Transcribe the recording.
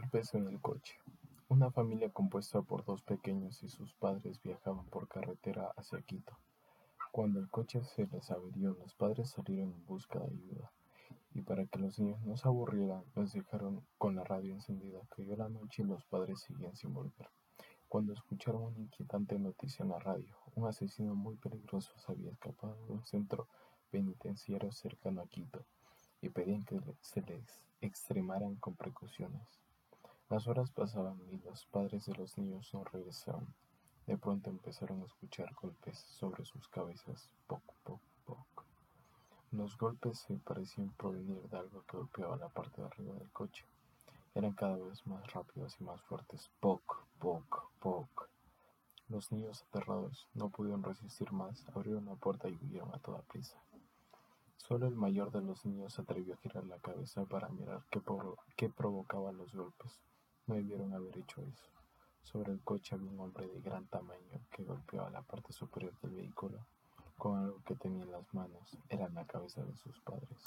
Golpes en el coche. Una familia compuesta por dos pequeños y sus padres viajaban por carretera hacia Quito. Cuando el coche se les averió, los padres salieron en busca de ayuda. Y para que los niños no se aburrieran, los dejaron con la radio encendida. Cayó la noche y los padres seguían sin volver. Cuando escucharon una inquietante noticia en la radio, un asesino muy peligroso se había escapado de un centro penitenciario cercano a Quito y pedían que se les extremaran con precauciones. Las horas pasaban y los padres de los niños no regresaban. De pronto empezaron a escuchar golpes sobre sus cabezas, poc, poc, poc. Los golpes se parecían provenir de algo que golpeaba la parte de arriba del coche. Eran cada vez más rápidos y más fuertes, poc, poc, poc. Los niños aterrados no pudieron resistir más, abrieron la puerta y huyeron a toda prisa. Solo el mayor de los niños se atrevió a girar la cabeza para mirar qué, qué provocaban los golpes. No debieron haber hecho eso. Sobre el coche había un hombre de gran tamaño que golpeaba la parte superior del vehículo con algo que tenía en las manos. Era la cabeza de sus padres.